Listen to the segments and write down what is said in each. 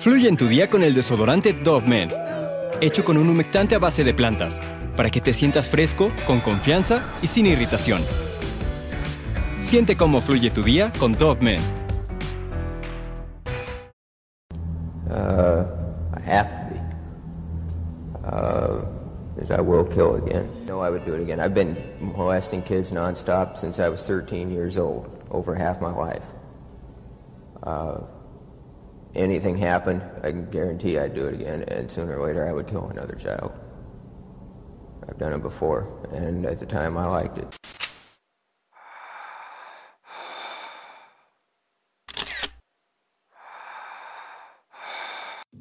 Fluye en tu día con el desodorante Dove Men, hecho con un humectante a base de plantas, para que te sientas fresco, con confianza y sin irritación. Siente cómo fluye tu día con Dove Men. Uh, I have to be. Uh, because I will kill again. No, I would do it again. I've been molesting kids nonstop since I was 13 years old, over half my life. Uh, anything happened, I can guarantee I'd do it again, and sooner or later I would kill another child. I've done it before, and at the time I liked it.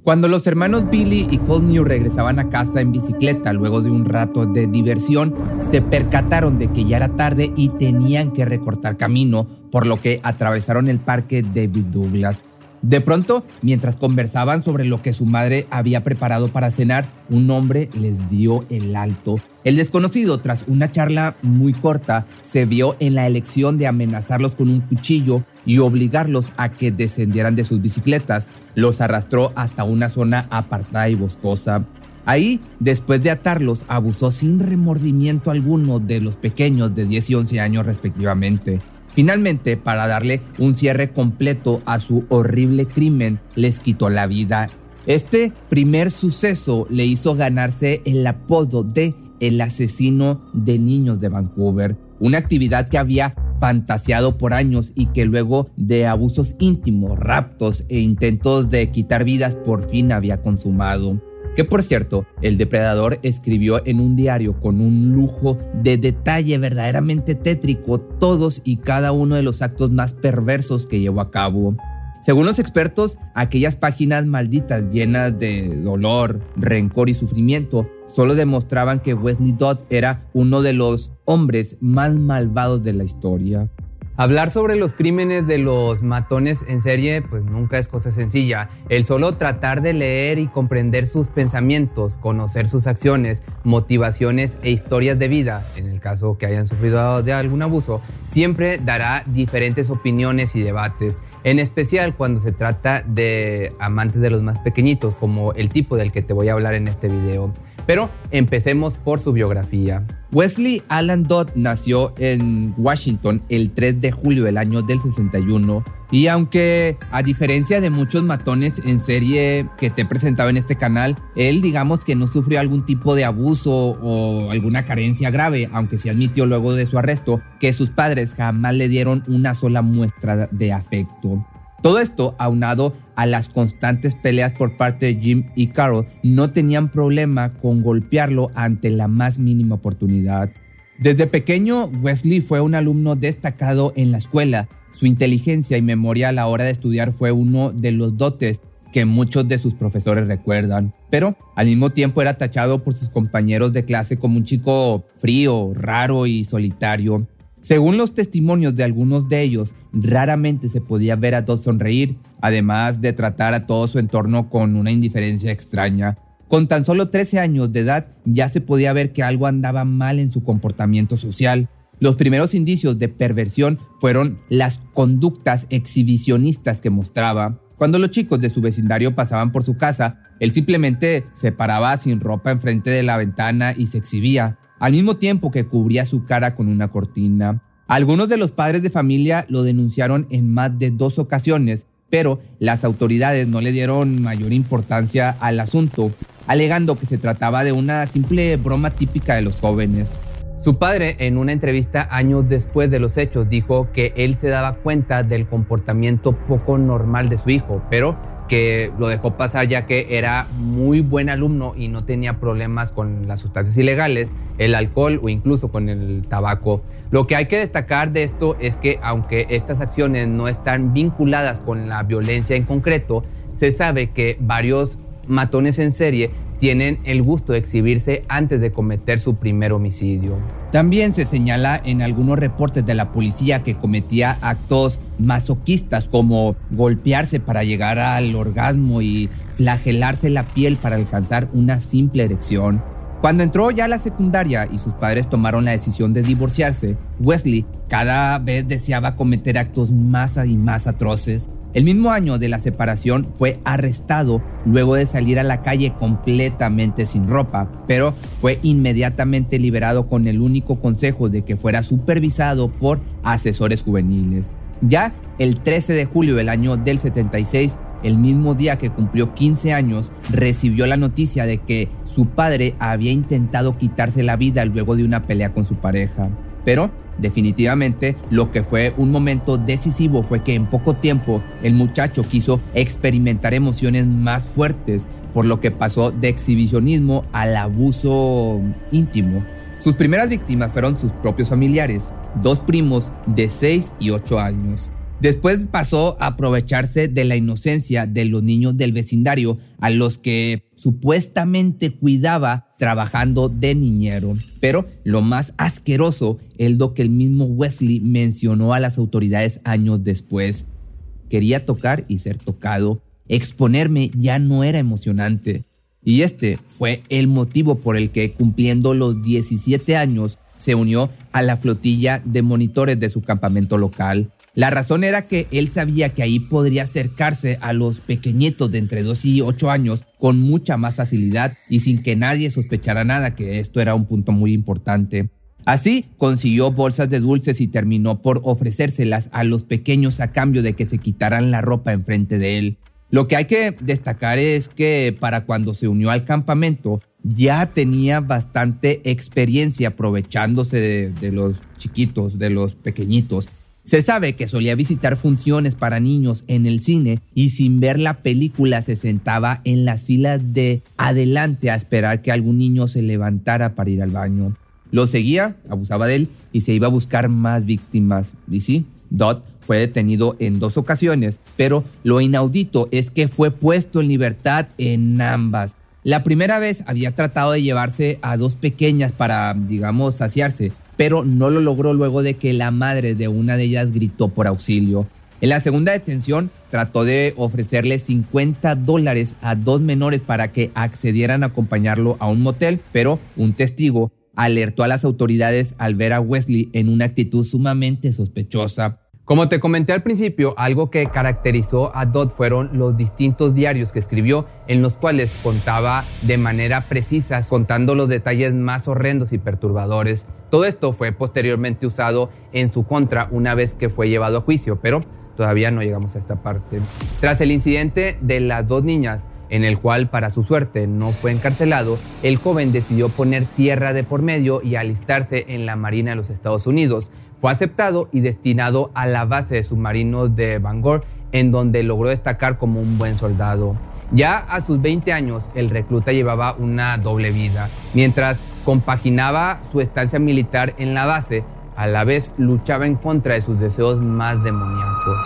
Cuando los hermanos Billy y Cole New regresaban a casa en bicicleta luego de un rato de diversión, se percataron de que ya era tarde y tenían que recortar camino, por lo que atravesaron el parque David Douglas. De pronto, mientras conversaban sobre lo que su madre había preparado para cenar, un hombre les dio el alto. El desconocido, tras una charla muy corta, se vio en la elección de amenazarlos con un cuchillo y obligarlos a que descendieran de sus bicicletas. Los arrastró hasta una zona apartada y boscosa. Ahí, después de atarlos, abusó sin remordimiento alguno de los pequeños de 10 y 11 años respectivamente. Finalmente, para darle un cierre completo a su horrible crimen, les quitó la vida. Este primer suceso le hizo ganarse el apodo de el asesino de niños de Vancouver, una actividad que había fantaseado por años y que luego de abusos íntimos, raptos e intentos de quitar vidas por fin había consumado. Que por cierto, el depredador escribió en un diario con un lujo de detalle verdaderamente tétrico todos y cada uno de los actos más perversos que llevó a cabo. Según los expertos, aquellas páginas malditas llenas de dolor, rencor y sufrimiento solo demostraban que Wesley Dodd era uno de los hombres más malvados de la historia. Hablar sobre los crímenes de los matones en serie pues nunca es cosa sencilla. El solo tratar de leer y comprender sus pensamientos, conocer sus acciones, motivaciones e historias de vida, en el caso que hayan sufrido de algún abuso, siempre dará diferentes opiniones y debates, en especial cuando se trata de amantes de los más pequeñitos, como el tipo del que te voy a hablar en este video. Pero empecemos por su biografía. Wesley Alan Dodd nació en Washington el 3 de julio del año del 61 y aunque a diferencia de muchos matones en serie que te he presentado en este canal, él digamos que no sufrió algún tipo de abuso o alguna carencia grave, aunque se admitió luego de su arresto que sus padres jamás le dieron una sola muestra de afecto. Todo esto, aunado a las constantes peleas por parte de Jim y Carol, no tenían problema con golpearlo ante la más mínima oportunidad. Desde pequeño, Wesley fue un alumno destacado en la escuela. Su inteligencia y memoria a la hora de estudiar fue uno de los dotes que muchos de sus profesores recuerdan, pero al mismo tiempo era tachado por sus compañeros de clase como un chico frío, raro y solitario. Según los testimonios de algunos de ellos, raramente se podía ver a Todd sonreír, además de tratar a todo su entorno con una indiferencia extraña. Con tan solo 13 años de edad ya se podía ver que algo andaba mal en su comportamiento social. Los primeros indicios de perversión fueron las conductas exhibicionistas que mostraba. Cuando los chicos de su vecindario pasaban por su casa, él simplemente se paraba sin ropa enfrente de la ventana y se exhibía al mismo tiempo que cubría su cara con una cortina. Algunos de los padres de familia lo denunciaron en más de dos ocasiones, pero las autoridades no le dieron mayor importancia al asunto, alegando que se trataba de una simple broma típica de los jóvenes. Su padre, en una entrevista años después de los hechos, dijo que él se daba cuenta del comportamiento poco normal de su hijo, pero que lo dejó pasar ya que era muy buen alumno y no tenía problemas con las sustancias ilegales, el alcohol o incluso con el tabaco. Lo que hay que destacar de esto es que aunque estas acciones no están vinculadas con la violencia en concreto, se sabe que varios matones en serie tienen el gusto de exhibirse antes de cometer su primer homicidio. También se señala en algunos reportes de la policía que cometía actos masoquistas como golpearse para llegar al orgasmo y flagelarse la piel para alcanzar una simple erección. Cuando entró ya a la secundaria y sus padres tomaron la decisión de divorciarse, Wesley cada vez deseaba cometer actos más y más atroces. El mismo año de la separación fue arrestado luego de salir a la calle completamente sin ropa, pero fue inmediatamente liberado con el único consejo de que fuera supervisado por asesores juveniles. Ya el 13 de julio del año del 76, el mismo día que cumplió 15 años, recibió la noticia de que su padre había intentado quitarse la vida luego de una pelea con su pareja. Pero definitivamente lo que fue un momento decisivo fue que en poco tiempo el muchacho quiso experimentar emociones más fuertes, por lo que pasó de exhibicionismo al abuso íntimo. Sus primeras víctimas fueron sus propios familiares, dos primos de 6 y 8 años. Después pasó a aprovecharse de la inocencia de los niños del vecindario a los que supuestamente cuidaba trabajando de niñero. Pero lo más asqueroso es lo que el mismo Wesley mencionó a las autoridades años después. Quería tocar y ser tocado. Exponerme ya no era emocionante. Y este fue el motivo por el que cumpliendo los 17 años se unió a la flotilla de monitores de su campamento local. La razón era que él sabía que ahí podría acercarse a los pequeñitos de entre 2 y 8 años con mucha más facilidad y sin que nadie sospechara nada, que esto era un punto muy importante. Así consiguió bolsas de dulces y terminó por ofrecérselas a los pequeños a cambio de que se quitaran la ropa enfrente de él. Lo que hay que destacar es que para cuando se unió al campamento ya tenía bastante experiencia aprovechándose de, de los chiquitos, de los pequeñitos se sabe que solía visitar funciones para niños en el cine y sin ver la película se sentaba en las filas de adelante a esperar que algún niño se levantara para ir al baño. Lo seguía, abusaba de él y se iba a buscar más víctimas. Y sí, Dot fue detenido en dos ocasiones, pero lo inaudito es que fue puesto en libertad en ambas. La primera vez había tratado de llevarse a dos pequeñas para, digamos, saciarse, pero no lo logró luego de que la madre de una de ellas gritó por auxilio. En la segunda detención trató de ofrecerle 50 dólares a dos menores para que accedieran a acompañarlo a un motel, pero un testigo alertó a las autoridades al ver a Wesley en una actitud sumamente sospechosa. Como te comenté al principio, algo que caracterizó a Dodd fueron los distintos diarios que escribió en los cuales contaba de manera precisa, contando los detalles más horrendos y perturbadores. Todo esto fue posteriormente usado en su contra una vez que fue llevado a juicio, pero todavía no llegamos a esta parte. Tras el incidente de las dos niñas, en el cual para su suerte no fue encarcelado, el joven decidió poner tierra de por medio y alistarse en la Marina de los Estados Unidos, fue aceptado y destinado a la base de submarinos de Bangor, en donde logró destacar como un buen soldado. Ya a sus 20 años, el recluta llevaba una doble vida. Mientras compaginaba su estancia militar en la base, a la vez luchaba en contra de sus deseos más demoníacos.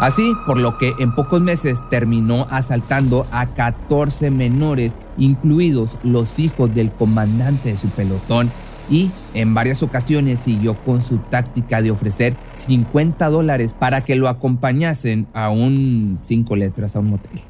Así, por lo que en pocos meses terminó asaltando a 14 menores, incluidos los hijos del comandante de su pelotón, y en varias ocasiones siguió con su táctica de ofrecer 50 dólares para que lo acompañasen a un cinco letras, a un motel.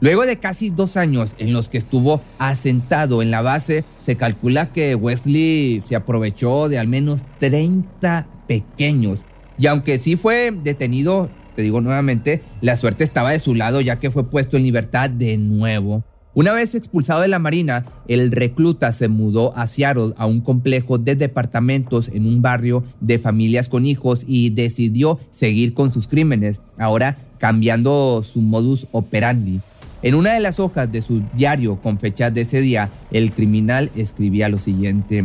Luego de casi dos años en los que estuvo asentado en la base, se calcula que Wesley se aprovechó de al menos 30 pequeños. Y aunque sí fue detenido, te digo nuevamente, la suerte estaba de su lado ya que fue puesto en libertad de nuevo. Una vez expulsado de la Marina, el recluta se mudó a Seattle a un complejo de departamentos en un barrio de familias con hijos y decidió seguir con sus crímenes, ahora cambiando su modus operandi. En una de las hojas de su diario con fecha de ese día, el criminal escribía lo siguiente.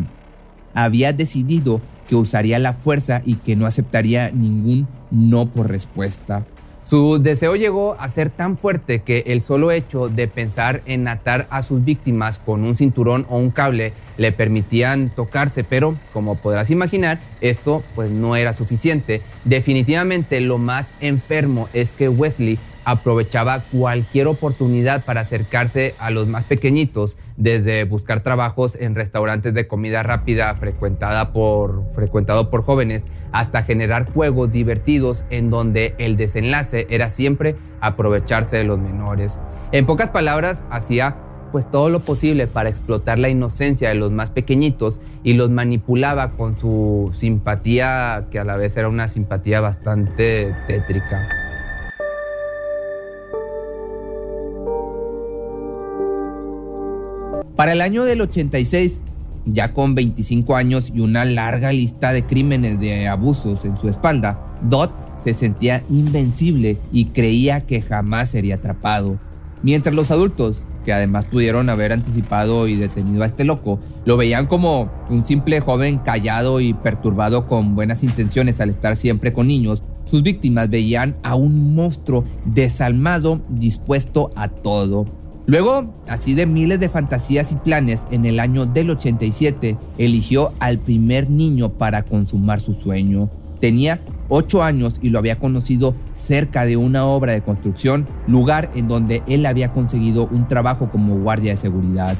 Había decidido que usaría la fuerza y que no aceptaría ningún no por respuesta. Su deseo llegó a ser tan fuerte que el solo hecho de pensar en atar a sus víctimas con un cinturón o un cable le permitían tocarse, pero como podrás imaginar, esto pues no era suficiente. Definitivamente lo más enfermo es que Wesley aprovechaba cualquier oportunidad para acercarse a los más pequeñitos, desde buscar trabajos en restaurantes de comida rápida frecuentada por, frecuentado por jóvenes, hasta generar juegos divertidos en donde el desenlace era siempre aprovecharse de los menores. En pocas palabras, hacía pues todo lo posible para explotar la inocencia de los más pequeñitos y los manipulaba con su simpatía, que a la vez era una simpatía bastante tétrica. Para el año del 86, ya con 25 años y una larga lista de crímenes de abusos en su espalda, Dodd se sentía invencible y creía que jamás sería atrapado. Mientras los adultos, que además pudieron haber anticipado y detenido a este loco, lo veían como un simple joven callado y perturbado con buenas intenciones al estar siempre con niños, sus víctimas veían a un monstruo desalmado dispuesto a todo. Luego, así de miles de fantasías y planes, en el año del 87 eligió al primer niño para consumar su sueño. Tenía 8 años y lo había conocido cerca de una obra de construcción, lugar en donde él había conseguido un trabajo como guardia de seguridad.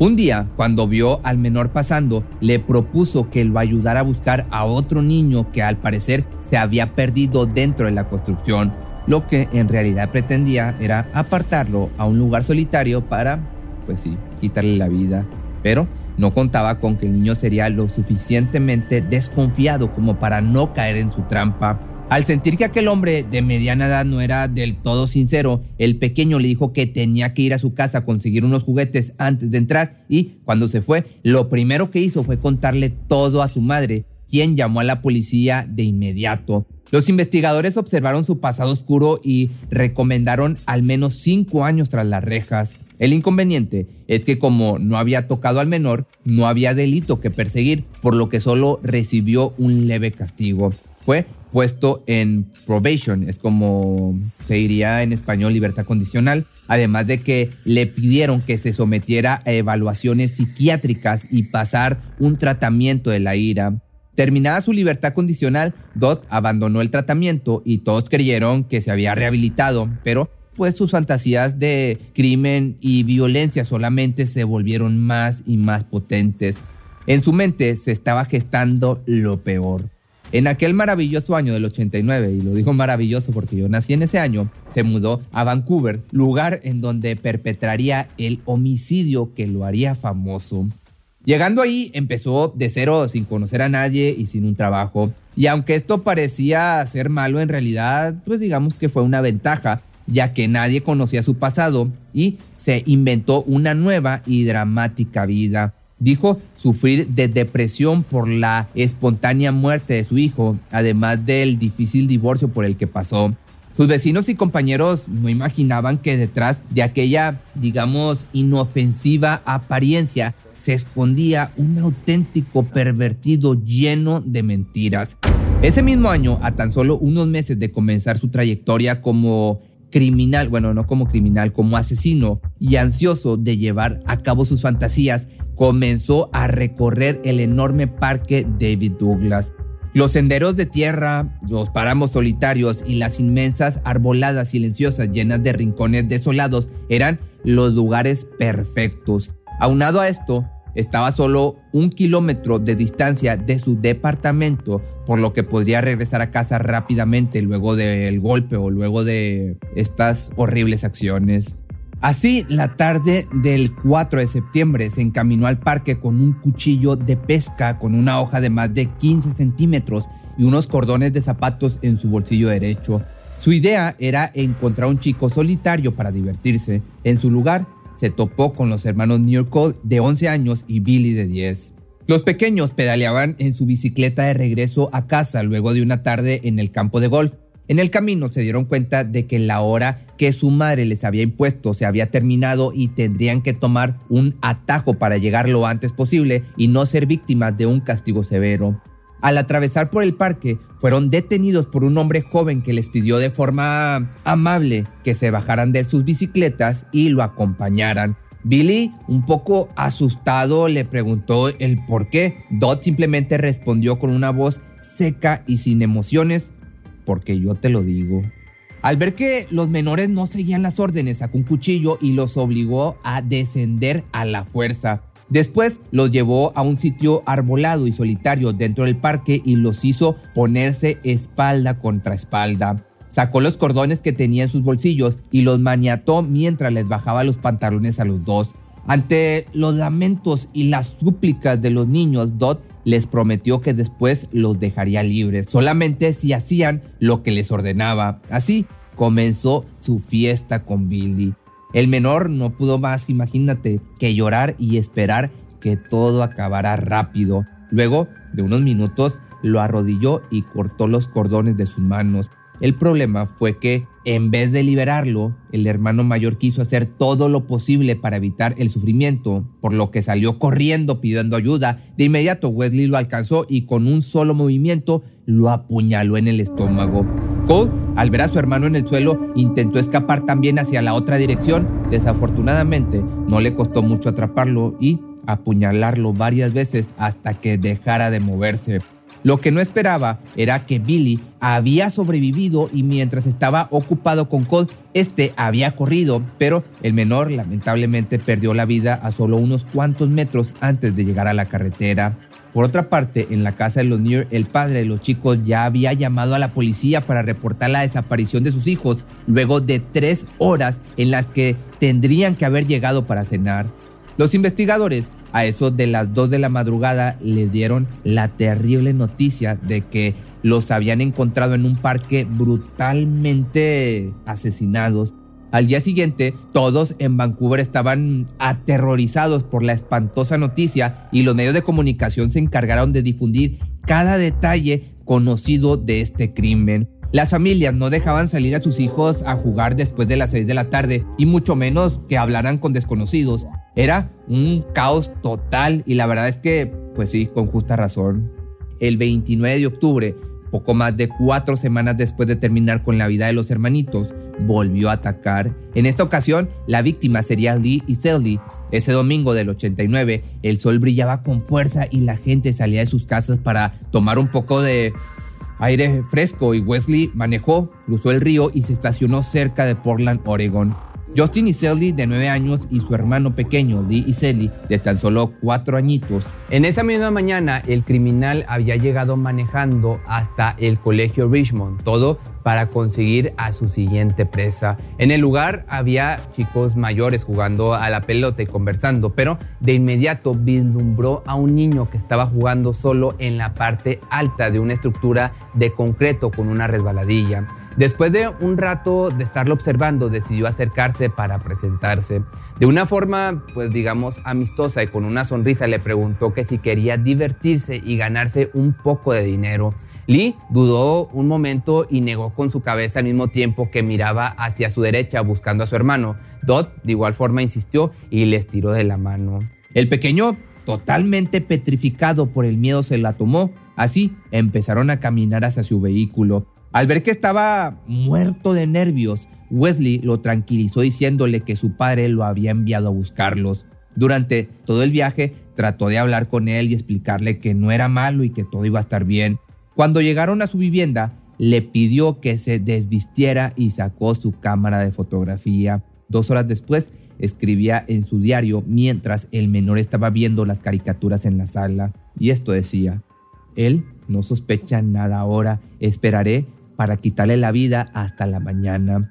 Un día, cuando vio al menor pasando, le propuso que lo ayudara a buscar a otro niño que al parecer se había perdido dentro de la construcción. Lo que en realidad pretendía era apartarlo a un lugar solitario para, pues sí, quitarle la vida. Pero no contaba con que el niño sería lo suficientemente desconfiado como para no caer en su trampa. Al sentir que aquel hombre de mediana edad no era del todo sincero, el pequeño le dijo que tenía que ir a su casa a conseguir unos juguetes antes de entrar y cuando se fue, lo primero que hizo fue contarle todo a su madre, quien llamó a la policía de inmediato. Los investigadores observaron su pasado oscuro y recomendaron al menos cinco años tras las rejas. El inconveniente es que como no había tocado al menor, no había delito que perseguir, por lo que solo recibió un leve castigo. Fue puesto en probation, es como se diría en español libertad condicional, además de que le pidieron que se sometiera a evaluaciones psiquiátricas y pasar un tratamiento de la ira. Terminada su libertad condicional, Dot abandonó el tratamiento y todos creyeron que se había rehabilitado, pero pues sus fantasías de crimen y violencia solamente se volvieron más y más potentes. En su mente se estaba gestando lo peor. En aquel maravilloso año del 89, y lo digo maravilloso porque yo nací en ese año, se mudó a Vancouver, lugar en donde perpetraría el homicidio que lo haría famoso. Llegando ahí, empezó de cero, sin conocer a nadie y sin un trabajo. Y aunque esto parecía ser malo, en realidad, pues digamos que fue una ventaja, ya que nadie conocía su pasado y se inventó una nueva y dramática vida. Dijo sufrir de depresión por la espontánea muerte de su hijo, además del difícil divorcio por el que pasó. Sus vecinos y compañeros no imaginaban que detrás de aquella, digamos, inofensiva apariencia se escondía un auténtico pervertido lleno de mentiras. Ese mismo año, a tan solo unos meses de comenzar su trayectoria como criminal, bueno, no como criminal, como asesino y ansioso de llevar a cabo sus fantasías, comenzó a recorrer el enorme parque David Douglas. Los senderos de tierra, los páramos solitarios y las inmensas arboladas silenciosas llenas de rincones desolados eran los lugares perfectos. Aunado a esto, estaba solo un kilómetro de distancia de su departamento, por lo que podría regresar a casa rápidamente luego del golpe o luego de estas horribles acciones. Así, la tarde del 4 de septiembre se encaminó al parque con un cuchillo de pesca con una hoja de más de 15 centímetros y unos cordones de zapatos en su bolsillo derecho. Su idea era encontrar un chico solitario para divertirse. En su lugar, se topó con los hermanos New Cole de 11 años y Billy de 10. Los pequeños pedaleaban en su bicicleta de regreso a casa luego de una tarde en el campo de golf. En el camino se dieron cuenta de que la hora que su madre les había impuesto se había terminado y tendrían que tomar un atajo para llegar lo antes posible y no ser víctimas de un castigo severo. Al atravesar por el parque, fueron detenidos por un hombre joven que les pidió de forma amable que se bajaran de sus bicicletas y lo acompañaran. Billy, un poco asustado, le preguntó el por qué. Dot simplemente respondió con una voz seca y sin emociones, porque yo te lo digo. Al ver que los menores no seguían las órdenes, sacó un cuchillo y los obligó a descender a la fuerza. Después los llevó a un sitio arbolado y solitario dentro del parque y los hizo ponerse espalda contra espalda. Sacó los cordones que tenía en sus bolsillos y los maniató mientras les bajaba los pantalones a los dos. Ante los lamentos y las súplicas de los niños, Dot les prometió que después los dejaría libres, solamente si hacían lo que les ordenaba. Así comenzó su fiesta con Billy. El menor no pudo más, imagínate, que llorar y esperar que todo acabara rápido. Luego de unos minutos lo arrodilló y cortó los cordones de sus manos. El problema fue que, en vez de liberarlo, el hermano mayor quiso hacer todo lo posible para evitar el sufrimiento, por lo que salió corriendo pidiendo ayuda. De inmediato Wesley lo alcanzó y con un solo movimiento lo apuñaló en el estómago. Cole, al ver a su hermano en el suelo, intentó escapar también hacia la otra dirección. Desafortunadamente, no le costó mucho atraparlo y apuñalarlo varias veces hasta que dejara de moverse. Lo que no esperaba era que Billy había sobrevivido y mientras estaba ocupado con Cole, este había corrido, pero el menor lamentablemente perdió la vida a solo unos cuantos metros antes de llegar a la carretera. Por otra parte, en la casa de los Near, el padre de los chicos ya había llamado a la policía para reportar la desaparición de sus hijos, luego de tres horas en las que tendrían que haber llegado para cenar. Los investigadores a eso de las 2 de la madrugada les dieron la terrible noticia de que los habían encontrado en un parque brutalmente asesinados. Al día siguiente, todos en Vancouver estaban aterrorizados por la espantosa noticia y los medios de comunicación se encargaron de difundir cada detalle conocido de este crimen. Las familias no dejaban salir a sus hijos a jugar después de las 6 de la tarde y mucho menos que hablaran con desconocidos. Era un caos total y la verdad es que, pues sí, con justa razón. El 29 de octubre, poco más de cuatro semanas después de terminar con la vida de los hermanitos, volvió a atacar. En esta ocasión, la víctima sería Lee y Selly. Ese domingo del 89, el sol brillaba con fuerza y la gente salía de sus casas para tomar un poco de aire fresco y Wesley manejó, cruzó el río y se estacionó cerca de Portland, Oregon. Justin Iselli, de 9 años, y su hermano pequeño, Lee Iselli, de tan solo 4 añitos. En esa misma mañana, el criminal había llegado manejando hasta el colegio Richmond, todo para conseguir a su siguiente presa. En el lugar había chicos mayores jugando a la pelota y conversando, pero de inmediato vislumbró a un niño que estaba jugando solo en la parte alta de una estructura de concreto con una resbaladilla. Después de un rato de estarlo observando, decidió acercarse para presentarse. De una forma, pues digamos, amistosa y con una sonrisa le preguntó que si quería divertirse y ganarse un poco de dinero. Lee dudó un momento y negó con su cabeza al mismo tiempo que miraba hacia su derecha buscando a su hermano. Dot de igual forma insistió y les tiró de la mano. El pequeño, totalmente petrificado por el miedo, se la tomó. Así empezaron a caminar hacia su vehículo. Al ver que estaba muerto de nervios, Wesley lo tranquilizó diciéndole que su padre lo había enviado a buscarlos. Durante todo el viaje trató de hablar con él y explicarle que no era malo y que todo iba a estar bien. Cuando llegaron a su vivienda, le pidió que se desvistiera y sacó su cámara de fotografía. Dos horas después, escribía en su diario mientras el menor estaba viendo las caricaturas en la sala. Y esto decía, él no sospecha nada ahora, esperaré para quitarle la vida hasta la mañana.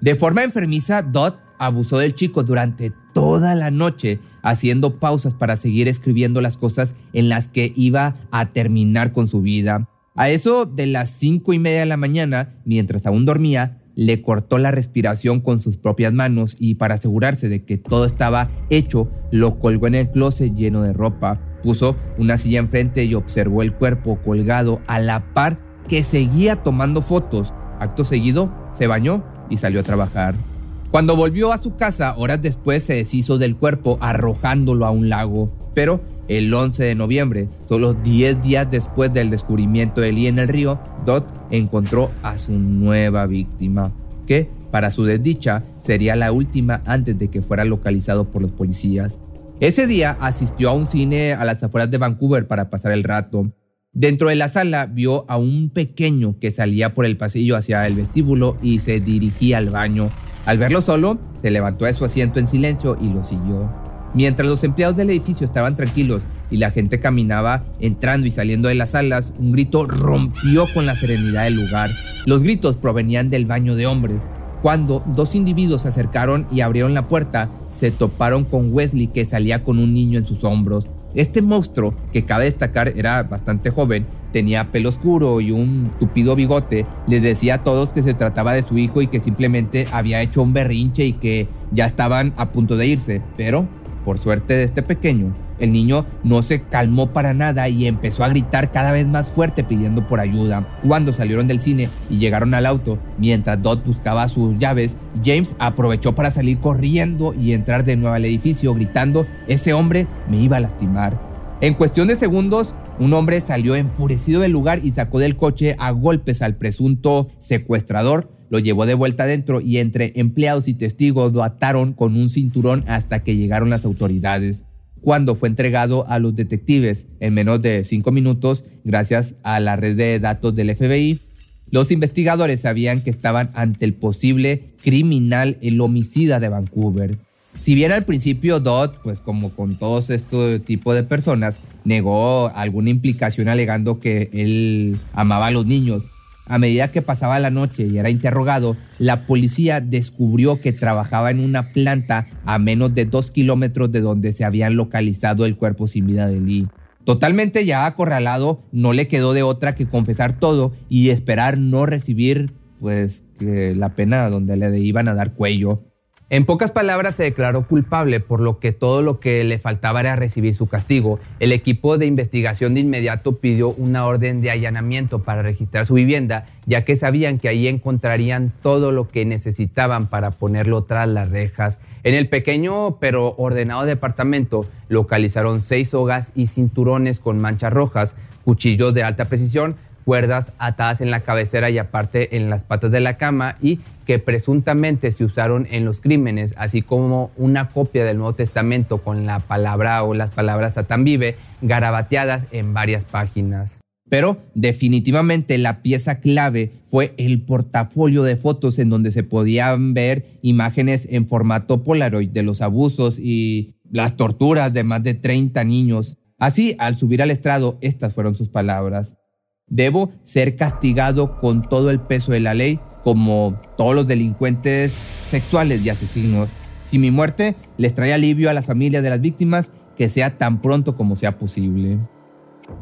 De forma enfermiza, Dot abusó del chico durante toda la noche, haciendo pausas para seguir escribiendo las cosas en las que iba a terminar con su vida. A eso de las cinco y media de la mañana, mientras aún dormía, le cortó la respiración con sus propias manos y para asegurarse de que todo estaba hecho, lo colgó en el closet lleno de ropa. Puso una silla enfrente y observó el cuerpo colgado a la par que seguía tomando fotos. Acto seguido, se bañó y salió a trabajar. Cuando volvió a su casa, horas después se deshizo del cuerpo arrojándolo a un lago. Pero el 11 de noviembre, solo 10 días después del descubrimiento de Lee en el río, Dot encontró a su nueva víctima, que, para su desdicha, sería la última antes de que fuera localizado por los policías. Ese día asistió a un cine a las afueras de Vancouver para pasar el rato. Dentro de la sala vio a un pequeño que salía por el pasillo hacia el vestíbulo y se dirigía al baño. Al verlo solo, se levantó de su asiento en silencio y lo siguió. Mientras los empleados del edificio estaban tranquilos y la gente caminaba entrando y saliendo de las salas, un grito rompió con la serenidad del lugar. Los gritos provenían del baño de hombres. Cuando dos individuos se acercaron y abrieron la puerta, se toparon con Wesley que salía con un niño en sus hombros. Este monstruo, que cabe destacar era bastante joven, tenía pelo oscuro y un tupido bigote, les decía a todos que se trataba de su hijo y que simplemente había hecho un berrinche y que ya estaban a punto de irse. Pero, por suerte de este pequeño, el niño no se calmó para nada y empezó a gritar cada vez más fuerte pidiendo por ayuda. Cuando salieron del cine y llegaron al auto, mientras Dot buscaba sus llaves, James aprovechó para salir corriendo y entrar de nuevo al edificio gritando, ese hombre me iba a lastimar. En cuestión de segundos, un hombre salió enfurecido del lugar y sacó del coche a golpes al presunto secuestrador, lo llevó de vuelta adentro y entre empleados y testigos lo ataron con un cinturón hasta que llegaron las autoridades cuando fue entregado a los detectives en menos de cinco minutos gracias a la red de datos del FBI. Los investigadores sabían que estaban ante el posible criminal, el homicida de Vancouver. Si bien al principio Dodd, pues como con todos este tipo de personas, negó alguna implicación alegando que él amaba a los niños, a medida que pasaba la noche y era interrogado, la policía descubrió que trabajaba en una planta a menos de dos kilómetros de donde se habían localizado el cuerpo sin vida de Lee. Totalmente ya acorralado, no le quedó de otra que confesar todo y esperar no recibir pues la pena donde le iban a dar cuello. En pocas palabras, se declaró culpable, por lo que todo lo que le faltaba era recibir su castigo. El equipo de investigación de inmediato pidió una orden de allanamiento para registrar su vivienda, ya que sabían que ahí encontrarían todo lo que necesitaban para ponerlo tras las rejas. En el pequeño pero ordenado departamento localizaron seis sogas y cinturones con manchas rojas, cuchillos de alta precisión, cuerdas atadas en la cabecera y aparte en las patas de la cama y que presuntamente se usaron en los crímenes, así como una copia del Nuevo Testamento con la palabra o las palabras Satán vive garabateadas en varias páginas. Pero definitivamente la pieza clave fue el portafolio de fotos en donde se podían ver imágenes en formato Polaroid de los abusos y las torturas de más de 30 niños. Así, al subir al estrado, estas fueron sus palabras. Debo ser castigado con todo el peso de la ley, como todos los delincuentes sexuales y asesinos. Si mi muerte les trae alivio a las familias de las víctimas, que sea tan pronto como sea posible.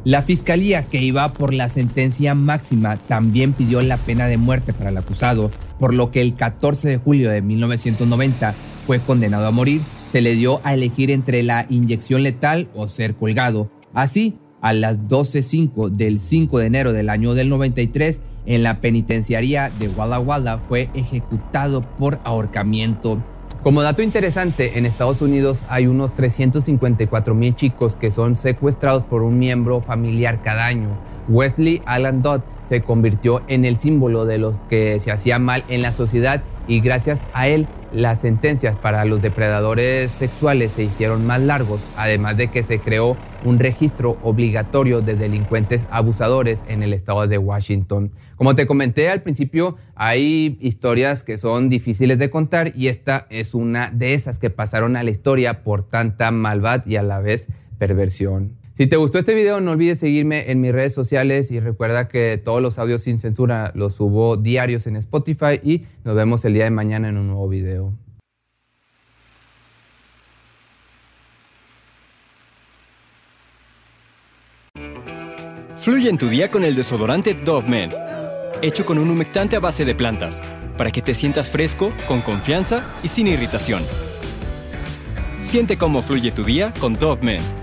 La fiscalía, que iba por la sentencia máxima, también pidió la pena de muerte para el acusado, por lo que el 14 de julio de 1990 fue condenado a morir. Se le dio a elegir entre la inyección letal o ser colgado. Así, a las 12.05 del 5 de enero del año del 93 en la penitenciaría de Walla Walla fue ejecutado por ahorcamiento. Como dato interesante, en Estados Unidos hay unos 354 mil chicos que son secuestrados por un miembro familiar cada año. Wesley Alan Dodd se convirtió en el símbolo de lo que se hacía mal en la sociedad y gracias a él las sentencias para los depredadores sexuales se hicieron más largos, además de que se creó un registro obligatorio de delincuentes abusadores en el estado de Washington. Como te comenté al principio, hay historias que son difíciles de contar y esta es una de esas que pasaron a la historia por tanta maldad y a la vez perversión. Si te gustó este video, no olvides seguirme en mis redes sociales y recuerda que todos los audios sin censura los subo diarios en Spotify y nos vemos el día de mañana en un nuevo video. Fluye en tu día con el desodorante Dove Men, hecho con un humectante a base de plantas, para que te sientas fresco, con confianza y sin irritación. Siente cómo fluye tu día con Dove Men.